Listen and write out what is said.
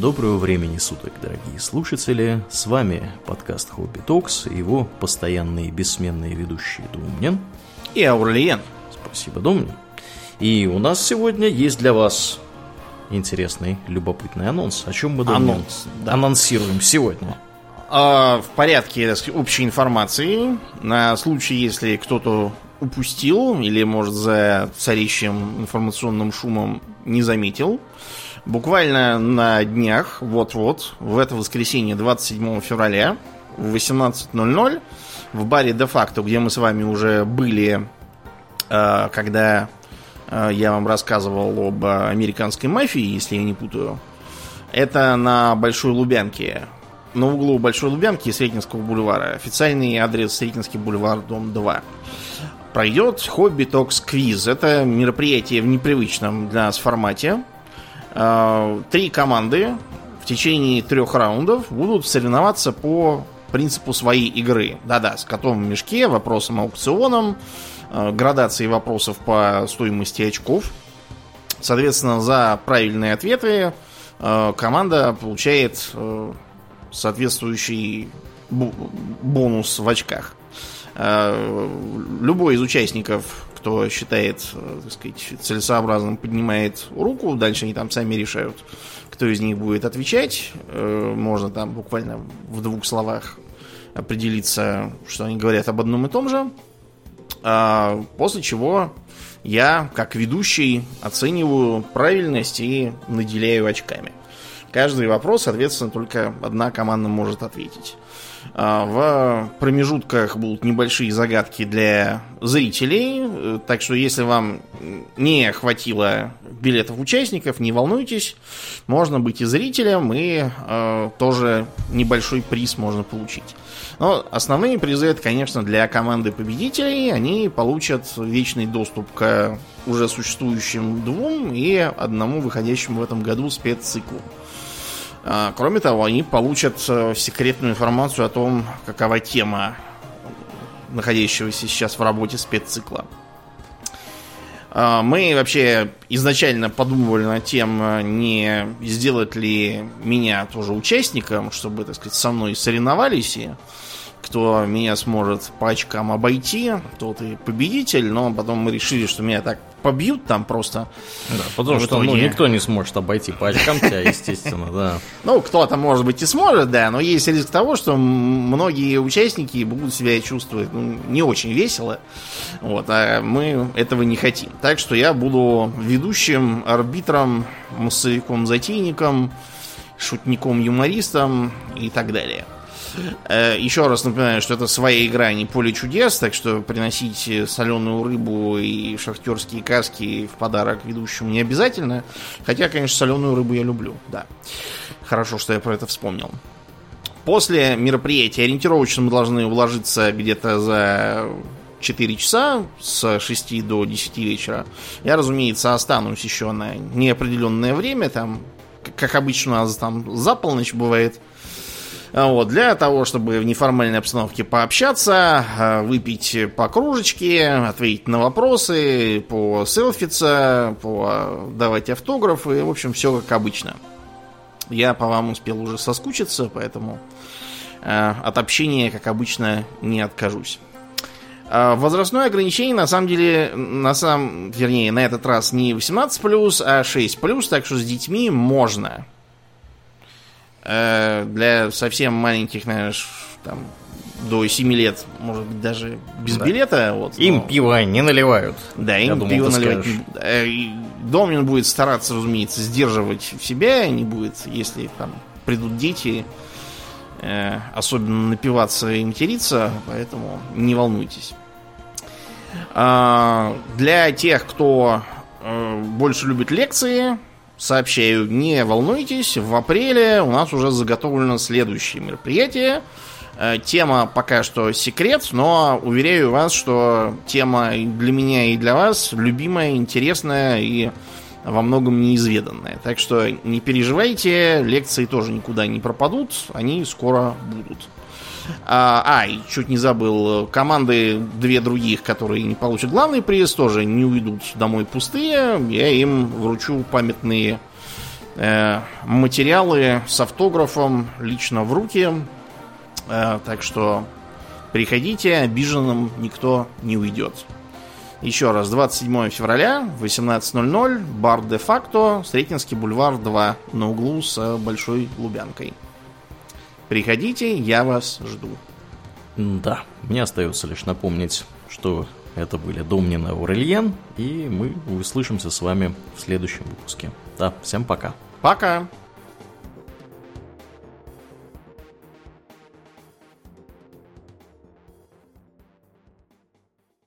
Доброго времени суток, дорогие слушатели. С вами подкаст Хобби Токс и его постоянные бессменные ведущие Думнин и Аурлиен. Спасибо, Думнин. И у нас сегодня есть для вас интересный, любопытный анонс. О чем мы Думнин, анонс, да. анонсируем сегодня? А, в порядке сказать, общей информации, на случай, если кто-то упустил или, может, за царящим информационным шумом не заметил, Буквально на днях, вот-вот, в это воскресенье 27 февраля в 18.00 в баре де-факто, где мы с вами уже были, э, когда э, я вам рассказывал об американской мафии, если я не путаю. Это на Большой Лубянке. На углу Большой Лубянки и Сретенского бульвара. Официальный адрес Сретенский бульвар, дом 2. Пройдет Хобби Токс Квиз. Это мероприятие в непривычном для нас формате. Э, три команды в течение трех раундов будут соревноваться по принципу своей игры. Да-да, с котом в мешке, вопросом аукционом, э, градацией вопросов по стоимости очков. Соответственно, за правильные ответы э, команда получает соответствующий бонус в очках. Любой из участников кто считает, э, так сказать, целесообразным, поднимает руку. Дальше они там сами решают, кто из них будет отвечать. Э, можно там буквально в двух словах определиться, что они говорят об одном и том же. А после чего я, как ведущий, оцениваю правильность и наделяю очками. Каждый вопрос, соответственно, только одна команда может ответить. А, в промежутках будут небольшие загадки для зрителей. Э, так что, если вам не хватило билетов участников, не волнуйтесь. Можно быть и зрителем, и э, тоже небольшой приз можно получить. Но основные призы это, конечно, для команды победителей. Они получат вечный доступ к уже существующим двум и одному выходящему в этом году спецциклу. А, кроме того, они получат э, секретную информацию о том, какова тема находящегося сейчас в работе спеццикла. А, мы вообще изначально подумывали над тем, э, не сделать ли меня тоже участником, чтобы, так сказать, со мной соревновались и кто меня сможет по очкам обойти, тот и победитель, но потом мы решили, что меня так побьют там просто. Да, потому что ну, никто не сможет обойти по очкам тебя, естественно, да. Ну, кто-то, может быть, и сможет, да, но есть риск того, что многие участники будут себя чувствовать ну, не очень весело. Вот, а мы этого не хотим. Так что я буду ведущим, арбитром, массовиком-затейником, шутником-юмористом и так далее. Э, еще раз напоминаю, что это своя игра, а не поле чудес, так что приносить соленую рыбу и шахтерские каски в подарок ведущему не обязательно. Хотя, конечно, соленую рыбу я люблю, да. Хорошо, что я про это вспомнил. После мероприятия ориентировочно мы должны уложиться где-то за 4 часа с 6 до 10 вечера. Я, разумеется, останусь еще на неопределенное время. Там, как обычно, у нас там за полночь бывает. Вот, для того, чтобы в неформальной обстановке пообщаться, э, выпить по кружечке, ответить на вопросы, по селфиться, по давать автографы. В общем, все как обычно. Я по вам успел уже соскучиться, поэтому э, от общения, как обычно, не откажусь. Возрастное ограничение, на самом деле, на самом, вернее, на этот раз не 18+, а 6+, так что с детьми можно. Э, для совсем маленьких, наверное, там, до 7 лет, может быть, даже без да. билета. Вот, им но... пиво не наливают. Да, им думал, пиво наливать. Э, Домнин будет стараться, разумеется, сдерживать себя, не будет, если там придут дети, э, особенно напиваться и материться, поэтому не волнуйтесь. А, для тех, кто больше любит лекции, сообщаю, не волнуйтесь, в апреле у нас уже заготовлено следующее мероприятие. Э, тема пока что секрет, но уверяю вас, что тема для меня и для вас любимая, интересная и во многом неизведанная. Так что не переживайте, лекции тоже никуда не пропадут, они скоро будут. А, а, и чуть не забыл, команды две других, которые не получат главный приз, тоже не уйдут домой пустые. Я им вручу памятные Э, материалы с автографом лично в руки. Э, так что приходите, обиженным никто не уйдет. Еще раз, 27 февраля, 18.00, бар де-факто, Сретенский бульвар 2, на углу с Большой Лубянкой. Приходите, я вас жду. Да, мне остается лишь напомнить, что это были Домнин и Аурельен, и мы услышимся с вами в следующем выпуске. Да, всем пока. Пока!